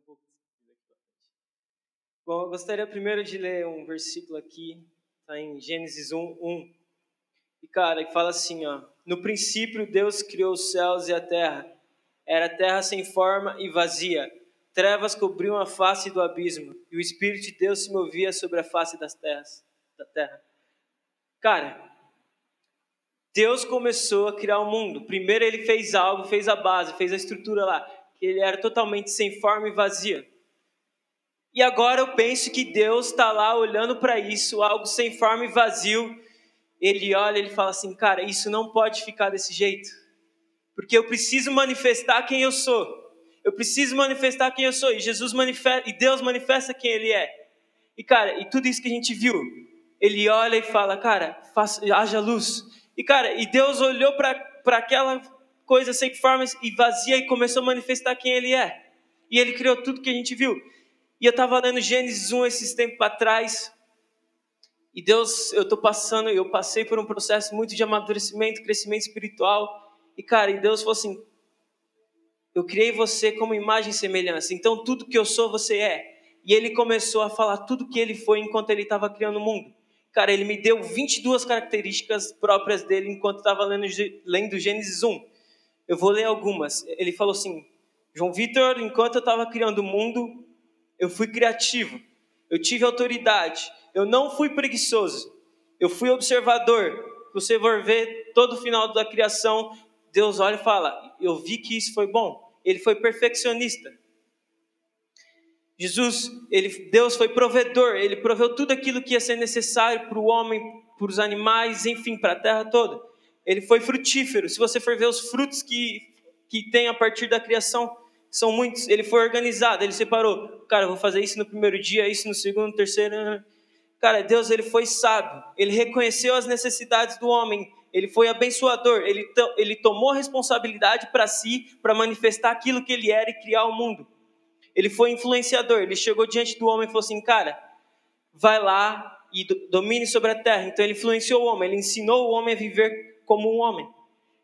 um pouco Bom, eu gostaria primeiro de ler um versículo aqui, está em Gênesis 1, 1. E, cara, que fala assim, ó. No princípio, Deus criou os céus e a terra. Era terra sem forma e vazia. Trevas cobriam a face do abismo, e o Espírito de Deus se movia sobre a face das terras, da terra. Cara, Deus começou a criar o mundo. Primeiro ele fez algo, fez a base, fez a estrutura lá, que ele era totalmente sem forma e vazia. E agora eu penso que Deus está lá olhando para isso, algo sem forma e vazio. Ele olha, ele fala assim, cara, isso não pode ficar desse jeito, porque eu preciso manifestar quem eu sou. Eu preciso manifestar quem eu sou. E Jesus manifesta, e Deus manifesta quem Ele é. E cara, e tudo isso que a gente viu, Ele olha e fala, cara, faça, haja luz. E cara, e Deus olhou para aquela coisa sem forma e vazia e começou a manifestar quem Ele é. E Ele criou tudo que a gente viu. E eu estava lendo Gênesis 1 esses tempos atrás. E Deus, eu estou passando, eu passei por um processo muito de amadurecimento, crescimento espiritual. E cara, e Deus falou assim: Eu criei você como imagem e semelhança. Então tudo que eu sou, você é. E ele começou a falar tudo que ele foi enquanto ele estava criando o mundo. Cara, ele me deu 22 características próprias dele enquanto estava lendo, lendo Gênesis 1. Eu vou ler algumas. Ele falou assim: João Vitor, enquanto eu estava criando o mundo, eu fui criativo, eu tive autoridade, eu não fui preguiçoso, eu fui observador. Você vai ver todo o final da criação, Deus olha e fala: Eu vi que isso foi bom. Ele foi perfeccionista. Jesus, ele, Deus foi provedor, ele proveu tudo aquilo que ia ser necessário para o homem, para os animais, enfim, para a terra toda. Ele foi frutífero. Se você for ver os frutos que, que tem a partir da criação, são muitos. Ele foi organizado, ele separou. Cara, vou fazer isso no primeiro dia, isso no segundo, terceiro. Cara, Deus ele foi sábio. Ele reconheceu as necessidades do homem. Ele foi abençoador. Ele, ele tomou responsabilidade para si, para manifestar aquilo que ele era e criar o mundo. Ele foi influenciador. Ele chegou diante do homem e falou assim: Cara, vai lá e domine sobre a terra. Então ele influenciou o homem. Ele ensinou o homem a viver como um homem.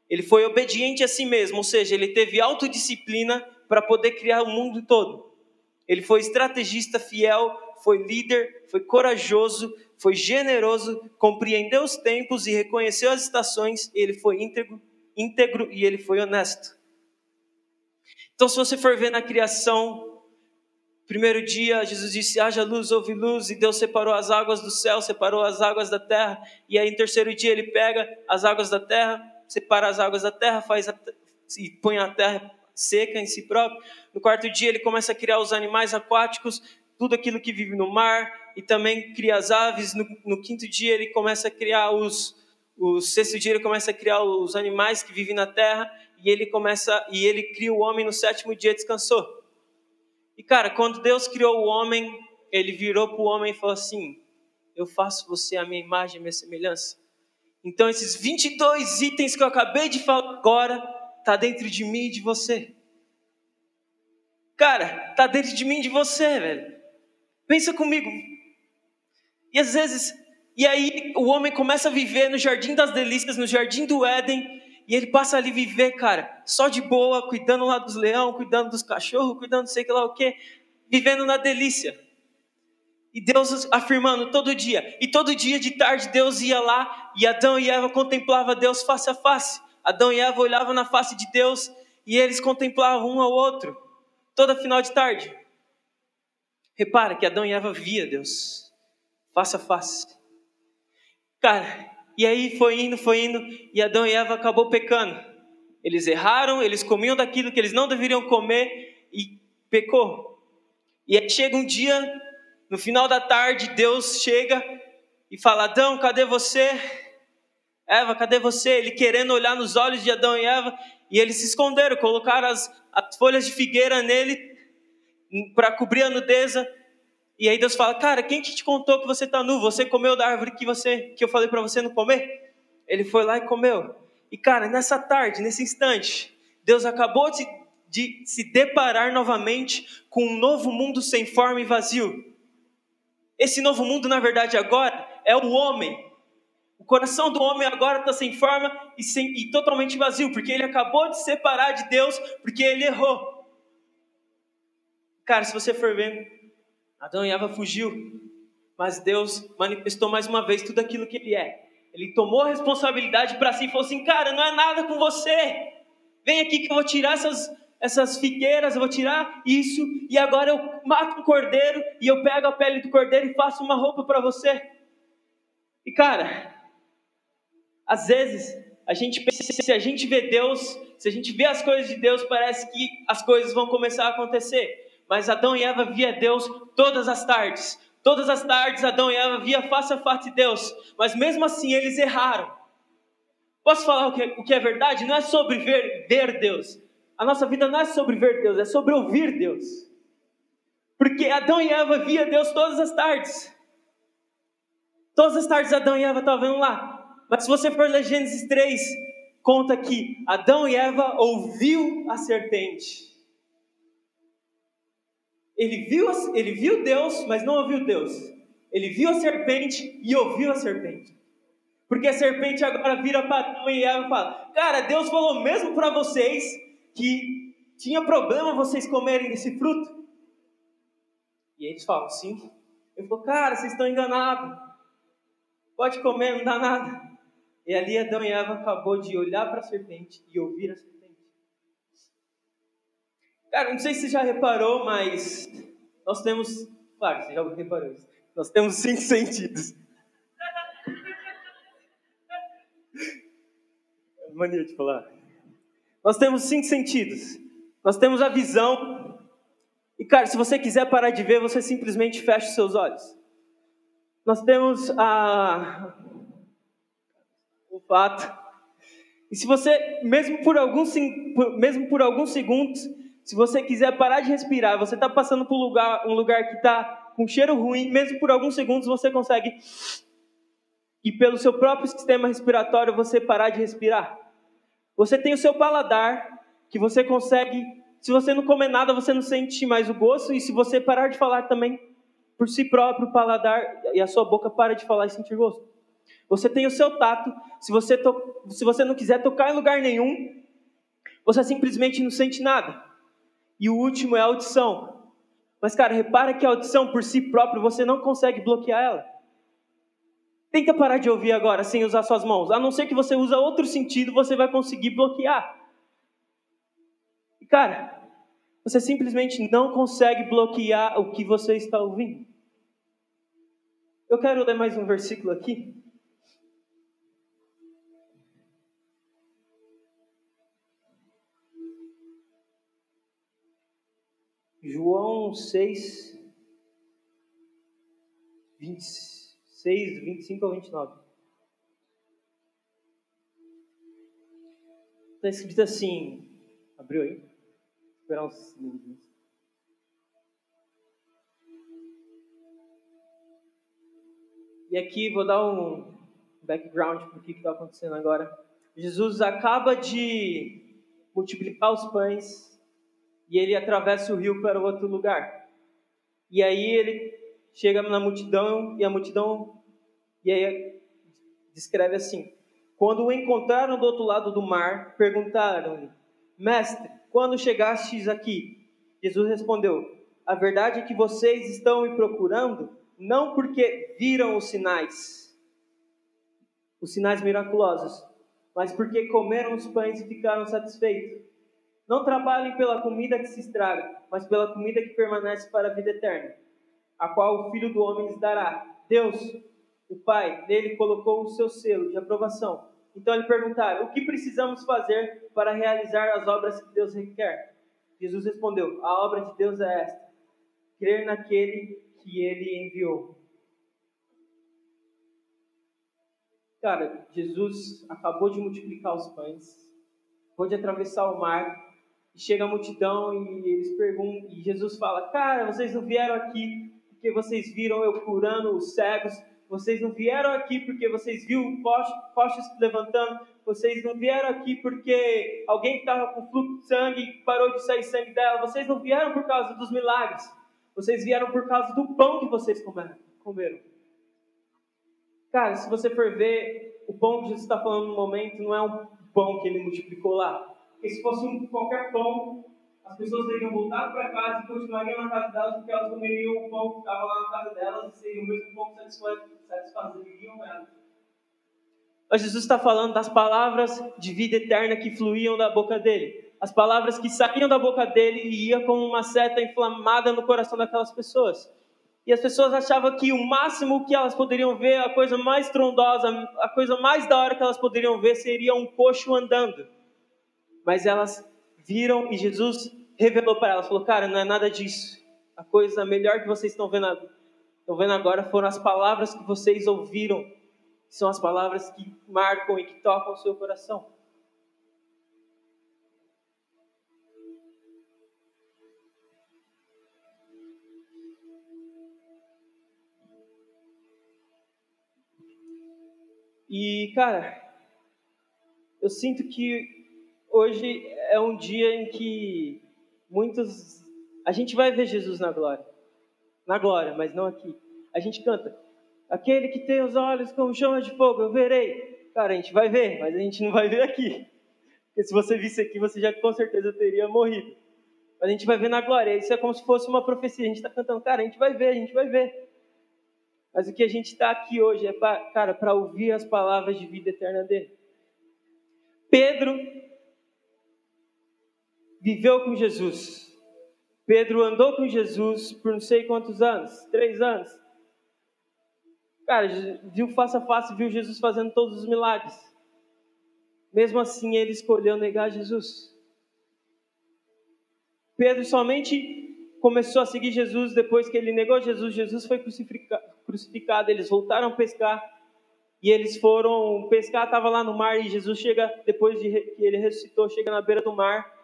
Ele foi obediente a si mesmo, ou seja, ele teve autodisciplina para poder criar o mundo todo. Ele foi estrategista fiel, foi líder, foi corajoso, foi generoso, compreendeu os tempos e reconheceu as estações. Ele foi íntegro, íntegro e ele foi honesto. Então, se você for ver na criação, primeiro dia, Jesus disse: haja luz, houve luz, e Deus separou as águas do céu, separou as águas da terra. E aí, no terceiro dia, ele pega as águas da terra, separa as águas da terra, faz a, e põe a terra seca em si próprio. No quarto dia, ele começa a criar os animais aquáticos, tudo aquilo que vive no mar, e também cria as aves. No, no quinto dia, ele começa a criar os. O sexto dia, ele começa a criar os animais que vivem na terra, e ele começa e ele cria o homem no sétimo dia descansou. E cara, quando Deus criou o homem, ele virou para o homem e falou assim: Eu faço você a minha imagem, a minha semelhança. Então, esses 22 itens que eu acabei de falar agora, está dentro de mim e de você. Cara, está dentro de mim e de você, velho. Pensa comigo. E às vezes, e aí o homem começa a viver no jardim das delícias, no jardim do Éden, e ele passa ali viver, cara, só de boa, cuidando lá dos leões, cuidando dos cachorros, cuidando não sei que lá o quê, vivendo na delícia. E Deus afirmando todo dia. E todo dia de tarde Deus ia lá e Adão e Eva contemplavam Deus face a face. Adão e Eva olhavam na face de Deus e eles contemplavam um ao outro, toda final de tarde. Repara que Adão e Eva via Deus, face a face. Cara, e aí foi indo, foi indo, e Adão e Eva acabou pecando. Eles erraram, eles comiam daquilo que eles não deveriam comer e pecou. E aí chega um dia, no final da tarde, Deus chega e fala: Adão, cadê você? Eva, cadê você? Ele querendo olhar nos olhos de Adão e Eva, e eles se esconderam, colocaram as, as folhas de figueira nele para cobrir a nudeza. E aí Deus fala: Cara, quem que te contou que você está nu? Você comeu da árvore que, você, que eu falei para você não comer? Ele foi lá e comeu. E cara, nessa tarde, nesse instante, Deus acabou de, de se deparar novamente com um novo mundo sem forma e vazio. Esse novo mundo, na verdade, agora é o homem o coração do homem agora está sem forma e, sem, e totalmente vazio, porque ele acabou de separar de Deus, porque ele errou. Cara, se você for ver, Adão e Eva fugiu, mas Deus manifestou mais uma vez tudo aquilo que ele é. Ele tomou a responsabilidade para si e falou assim: Cara, não é nada com você. Vem aqui que eu vou tirar essas, essas figueiras, eu vou tirar isso, e agora eu mato um cordeiro, e eu pego a pele do cordeiro e faço uma roupa para você. E cara, às vezes a gente pensa, se a gente vê Deus, se a gente vê as coisas de Deus, parece que as coisas vão começar a acontecer. Mas Adão e Eva via Deus todas as tardes. Todas as tardes Adão e Eva via face a face Deus, mas mesmo assim eles erraram. Posso falar o que, o que é verdade? Não é sobre ver, ver Deus. A nossa vida não é sobre ver Deus, é sobre ouvir Deus. Porque Adão e Eva via Deus todas as tardes. Todas as tardes Adão e Eva estavam vendo lá. Mas se você for ler Gênesis 3, conta que Adão e Eva ouviu a serpente. Ele viu, ele viu Deus, mas não ouviu Deus. Ele viu a serpente e ouviu a serpente. Porque a serpente agora vira para Adão e Eva e fala: Cara, Deus falou mesmo para vocês que tinha problema vocês comerem desse fruto. E eles falam: Sim. Ele falou: Cara, vocês estão enganados. Pode comer, não dá nada. E ali Adão e Eva acabou de olhar para a serpente e ouvir a serpente. Cara, não sei se você já reparou, mas nós temos. Claro, você já reparou isso. Nós temos cinco sentidos. Mania de falar. Nós temos cinco sentidos. Nós temos a visão. E, cara, se você quiser parar de ver, você simplesmente fecha os seus olhos. Nós temos a. o fato. E se você, mesmo por alguns, mesmo por alguns segundos, se você quiser parar de respirar, você está passando por um lugar, um lugar que está com cheiro ruim, mesmo por alguns segundos você consegue, e pelo seu próprio sistema respiratório, você parar de respirar. Você tem o seu paladar, que você consegue, se você não comer nada, você não sente mais o gosto, e se você parar de falar também, por si próprio, o paladar e a sua boca para de falar e sentir gosto. Você tem o seu tato, se você, to, se você não quiser tocar em lugar nenhum, você simplesmente não sente nada. E o último é a audição. Mas, cara, repara que a audição por si própria você não consegue bloquear ela. Tenta parar de ouvir agora sem usar suas mãos. A não ser que você use outro sentido, você vai conseguir bloquear. E, cara, você simplesmente não consegue bloquear o que você está ouvindo. Eu quero ler mais um versículo aqui. João 6, 26, 25 ao 29. Está escrito assim, abriu aí? Esperar uns minutos. E aqui vou dar um background para o que está acontecendo agora. Jesus acaba de multiplicar os pães e ele atravessa o rio para outro lugar. E aí ele chega na multidão e a multidão e aí descreve assim: Quando o encontraram do outro lado do mar, perguntaram-lhe: Mestre, quando chegastes aqui? Jesus respondeu: A verdade é que vocês estão me procurando não porque viram os sinais, os sinais miraculosos, mas porque comeram os pães e ficaram satisfeitos. Não trabalhem pela comida que se estraga, mas pela comida que permanece para a vida eterna, a qual o Filho do Homem lhes dará. Deus, o Pai, nele colocou o seu selo de aprovação. Então ele perguntaram: O que precisamos fazer para realizar as obras que Deus requer? Jesus respondeu: A obra de Deus é esta: crer naquele que ele enviou. Cara, Jesus acabou de multiplicar os pães, pôde atravessar o mar e chega a multidão e eles perguntam, e Jesus fala: Cara, vocês não vieram aqui porque vocês viram eu curando os cegos, vocês não vieram aqui porque vocês viram postes levantando, vocês não vieram aqui porque alguém que estava com fluxo de sangue parou de sair sangue dela, vocês não vieram por causa dos milagres, vocês vieram por causa do pão que vocês comeram. Cara, se você for ver, o pão que Jesus está falando no momento não é um pão que ele multiplicou lá, porque se fosse um, qualquer pão, as pessoas teriam voltado para casa e continuariam na casa delas porque elas comeriam o pão que estava lá na casa delas e seria o mesmo pão que satisfazeriam elas. Mas Jesus está falando das palavras de vida eterna que fluíam da boca dele. As palavras que saíam da boca dele e iam como uma seta inflamada no coração daquelas pessoas. E as pessoas achavam que o máximo que elas poderiam ver, a coisa mais trondosa, a coisa mais da hora que elas poderiam ver seria um coxo andando. Mas elas viram e Jesus revelou para elas, falou: "Cara, não é nada disso. A coisa melhor que vocês estão vendo, estão vendo agora foram as palavras que vocês ouviram são as palavras que marcam e que tocam o seu coração. E, cara, eu sinto que hoje é um dia em que muitos. A gente vai ver Jesus na glória. Na glória, mas não aqui. A gente canta. Aquele que tem os olhos como chama de fogo, eu verei. Cara, a gente vai ver, mas a gente não vai ver aqui. Porque se você visse aqui, você já com certeza teria morrido. Mas a gente vai ver na glória. Isso é como se fosse uma profecia. A gente está cantando, cara, a gente vai ver, a gente vai ver. Mas o que a gente está aqui hoje é, pra, cara, para ouvir as palavras de vida eterna dele. Pedro viveu com Jesus. Pedro andou com Jesus por não sei quantos anos três anos. Cara, viu face a face, viu Jesus fazendo todos os milagres. Mesmo assim, ele escolheu negar Jesus. Pedro somente começou a seguir Jesus depois que ele negou Jesus. Jesus foi crucificado, eles voltaram a pescar e eles foram pescar. Estava lá no mar e Jesus chega depois de que ele ressuscitou, chega na beira do mar.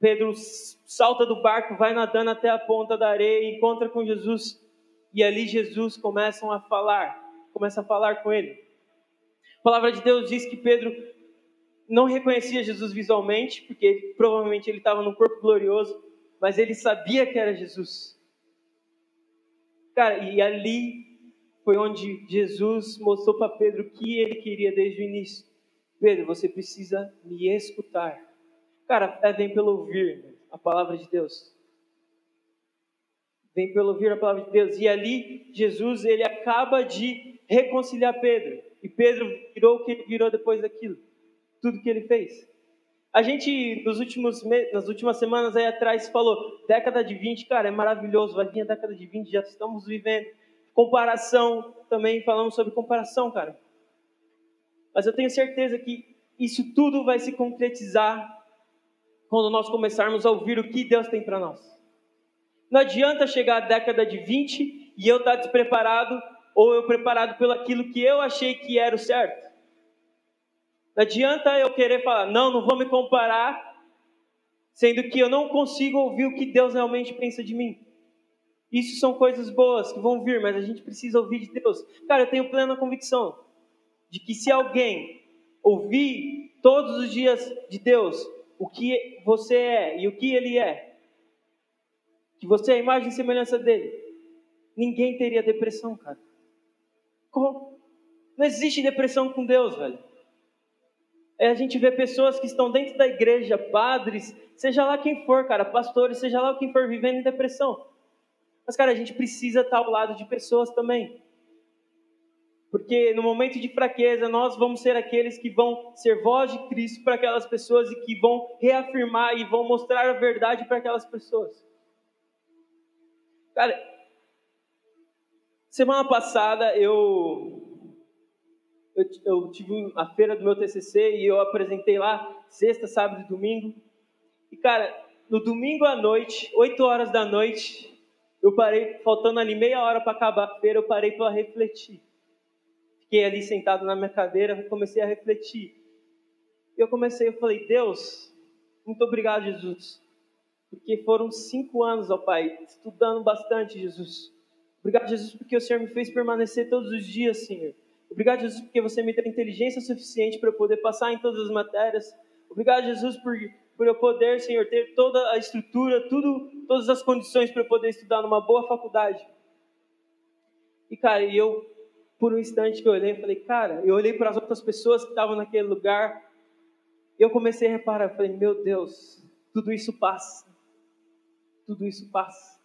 Pedro salta do barco, vai nadando até a ponta da areia, encontra com Jesus e ali Jesus começa a falar, começa a falar com ele. A palavra de Deus diz que Pedro não reconhecia Jesus visualmente, porque provavelmente ele estava no corpo glorioso, mas ele sabia que era Jesus. Cara, e ali foi onde Jesus mostrou para Pedro o que ele queria desde o início. Pedro, você precisa me escutar. Cara, é vem pelo ouvir a palavra de Deus vem pelo ouvir a palavra de Deus. E ali Jesus ele acaba de reconciliar Pedro. E Pedro virou o que ele virou depois daquilo. Tudo que ele fez. A gente, nos últimos nas últimas semanas aí atrás, falou: década de 20, cara, é maravilhoso, vai vir a década de 20, já estamos vivendo. Comparação, também falamos sobre comparação, cara. Mas eu tenho certeza que isso tudo vai se concretizar quando nós começarmos a ouvir o que Deus tem para nós. Não adianta chegar à década de 20 e eu estar despreparado ou eu preparado pelo aquilo que eu achei que era o certo. Não adianta eu querer falar, não, não vou me comparar, sendo que eu não consigo ouvir o que Deus realmente pensa de mim. Isso são coisas boas que vão vir, mas a gente precisa ouvir de Deus. Cara, eu tenho plena convicção de que se alguém ouvir todos os dias de Deus o que você é e o que ele é, que você é a imagem e semelhança dele, ninguém teria depressão, cara. Como? Não existe depressão com Deus, velho. É a gente vê pessoas que estão dentro da igreja, padres, seja lá quem for, cara, pastores, seja lá quem for, vivendo em depressão. Mas, cara, a gente precisa estar ao lado de pessoas também. Porque no momento de fraqueza, nós vamos ser aqueles que vão ser voz de Cristo para aquelas pessoas e que vão reafirmar e vão mostrar a verdade para aquelas pessoas. Cara, semana passada eu, eu, eu tive a feira do meu TCC e eu apresentei lá sexta, sábado e domingo. E cara, no domingo à noite, 8 horas da noite, eu parei, faltando ali meia hora para acabar a feira, eu parei para refletir. Fiquei ali sentado na minha cadeira, comecei a refletir. E eu comecei, eu falei, Deus, muito obrigado, Jesus, porque foram cinco anos, ó Pai, estudando bastante, Jesus. Obrigado, Jesus, porque o Senhor me fez permanecer todos os dias, Senhor. Obrigado, Jesus, porque você me deu inteligência suficiente para eu poder passar em todas as matérias. Obrigado, Jesus, por, por eu poder, Senhor, ter toda a estrutura, tudo, todas as condições para eu poder estudar numa boa faculdade. E, cara, eu, por um instante que eu olhei, eu falei, cara, eu olhei para as outras pessoas que estavam naquele lugar, e eu comecei a reparar, falei, meu Deus, tudo isso passa. Tudo isso passa.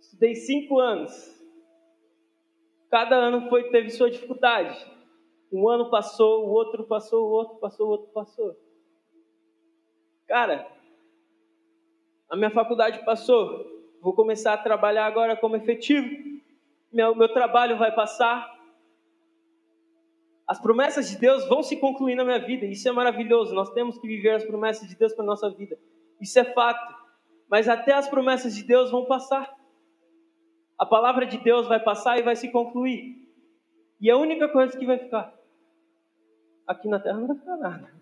Estudei cinco anos. Cada ano foi teve sua dificuldade. Um ano passou, o outro passou, o outro passou, o outro passou. Cara, a minha faculdade passou. Vou começar a trabalhar agora como efetivo. Meu, meu trabalho vai passar. As promessas de Deus vão se concluir na minha vida. Isso é maravilhoso. Nós temos que viver as promessas de Deus para nossa vida. Isso é fato. Mas até as promessas de Deus vão passar. A palavra de Deus vai passar e vai se concluir. E a única coisa que vai ficar aqui na terra não vai ficar nada.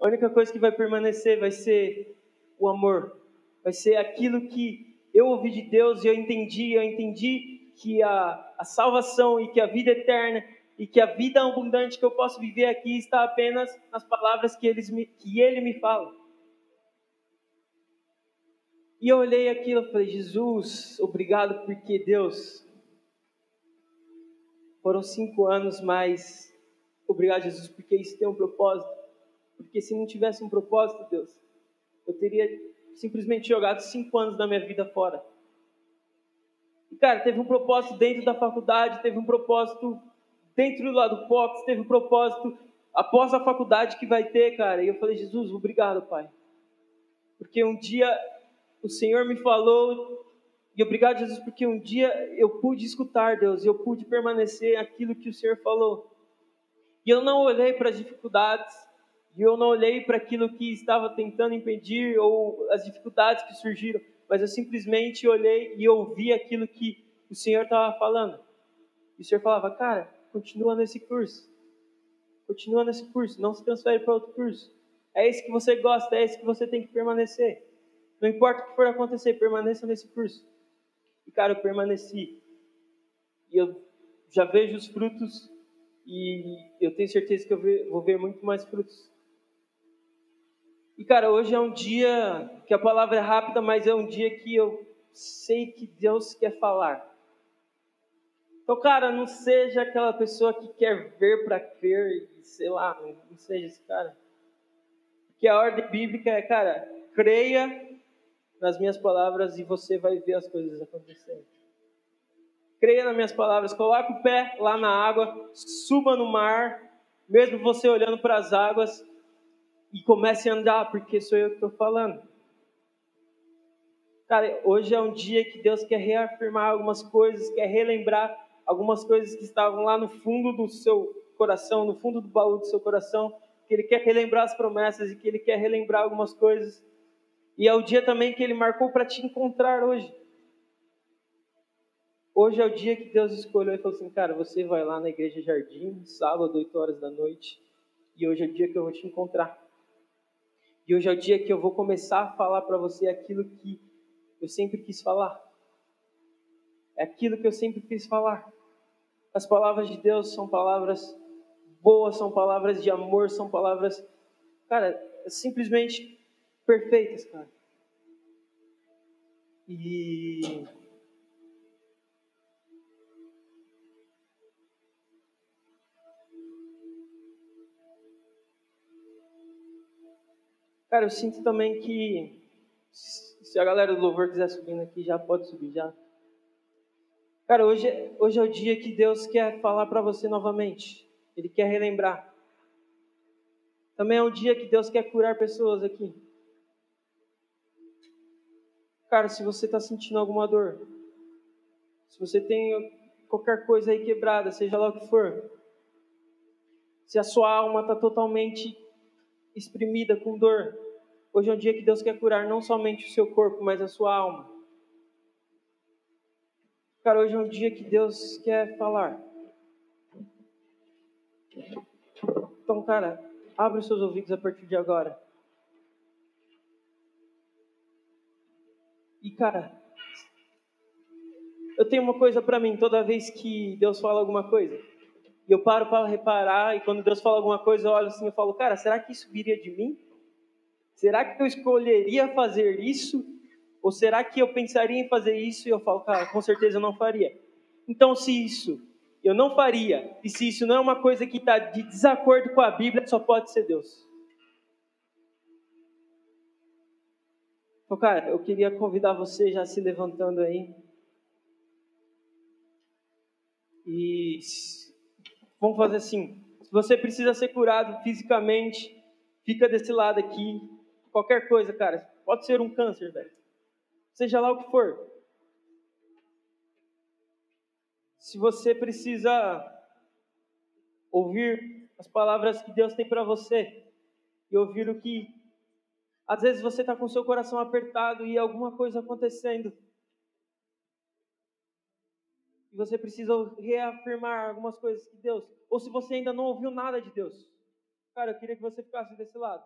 A única coisa que vai permanecer vai ser o amor. Vai ser aquilo que eu ouvi de Deus e eu entendi. Eu entendi que a, a salvação e que a vida eterna e que a vida abundante que eu posso viver aqui está apenas nas palavras que, eles me, que Ele me fala. E eu olhei aquilo e falei, Jesus, obrigado porque Deus, foram cinco anos, mas obrigado, Jesus, porque isso tem um propósito. Porque se não tivesse um propósito, Deus, eu teria simplesmente jogado cinco anos da minha vida fora. E, cara, teve um propósito dentro da faculdade, teve um propósito dentro do lado do Fox, teve um propósito após a faculdade que vai ter, cara. E eu falei, Jesus, obrigado, Pai. Porque um dia o Senhor me falou, e obrigado, Jesus, porque um dia eu pude escutar, Deus, eu pude permanecer aquilo que o Senhor falou. E eu não olhei para as dificuldades, e eu não olhei para aquilo que estava tentando impedir, ou as dificuldades que surgiram, mas eu simplesmente olhei e ouvi aquilo que o Senhor estava falando. E o Senhor falava, cara, continua nesse curso. Continua nesse curso, não se transfere para outro curso. É esse que você gosta, é esse que você tem que permanecer. Não importa o que for acontecer, permaneça nesse curso. E, cara, eu permaneci. E eu já vejo os frutos e eu tenho certeza que eu vou ver muito mais frutos. E, cara, hoje é um dia que a palavra é rápida, mas é um dia que eu sei que Deus quer falar. Então, cara, não seja aquela pessoa que quer ver para crer, sei lá, não seja esse cara. Porque a ordem bíblica é, cara, creia nas minhas palavras e você vai ver as coisas acontecendo. Creia nas minhas palavras, coloque o pé lá na água, suba no mar, mesmo você olhando para as águas, e comece a andar, porque sou eu que estou falando. Cara, hoje é um dia que Deus quer reafirmar algumas coisas, quer relembrar algumas coisas que estavam lá no fundo do seu coração, no fundo do baú do seu coração, que Ele quer relembrar as promessas e que Ele quer relembrar algumas coisas e é o dia também que Ele marcou para te encontrar hoje. Hoje é o dia que Deus escolheu e falou assim: Cara, você vai lá na Igreja Jardim, sábado, 8 horas da noite, e hoje é o dia que eu vou te encontrar. E hoje é o dia que eu vou começar a falar para você aquilo que eu sempre quis falar. É aquilo que eu sempre quis falar. As palavras de Deus são palavras boas, são palavras de amor, são palavras, cara, simplesmente perfeitas, cara. E Cara, eu sinto também que se a galera do louvor quiser subindo aqui, já pode subir já. Cara, hoje, hoje é o dia que Deus quer falar para você novamente. Ele quer relembrar. Também é um dia que Deus quer curar pessoas aqui. Cara, se você está sentindo alguma dor, se você tem qualquer coisa aí quebrada, seja lá o que for, se a sua alma está totalmente exprimida com dor, hoje é um dia que Deus quer curar não somente o seu corpo, mas a sua alma. Cara, hoje é um dia que Deus quer falar. Então, cara, abre os seus ouvidos a partir de agora. E cara, eu tenho uma coisa para mim toda vez que Deus fala alguma coisa. E eu paro para reparar e quando Deus fala alguma coisa, eu olho assim e falo, cara, será que isso viria de mim? Será que eu escolheria fazer isso? Ou será que eu pensaria em fazer isso e eu falo, cara, com certeza eu não faria. Então, se isso eu não faria, e se isso não é uma coisa que está de desacordo com a Bíblia, só pode ser Deus. Então, cara, eu queria convidar você já se levantando aí. E vamos fazer assim. Se você precisa ser curado fisicamente, fica desse lado aqui. Qualquer coisa, cara. Pode ser um câncer, velho. Seja lá o que for. Se você precisa ouvir as palavras que Deus tem para você e ouvir o que às vezes você está com seu coração apertado e alguma coisa acontecendo. E você precisa reafirmar algumas coisas de Deus. Ou se você ainda não ouviu nada de Deus. Cara, eu queria que você ficasse desse lado.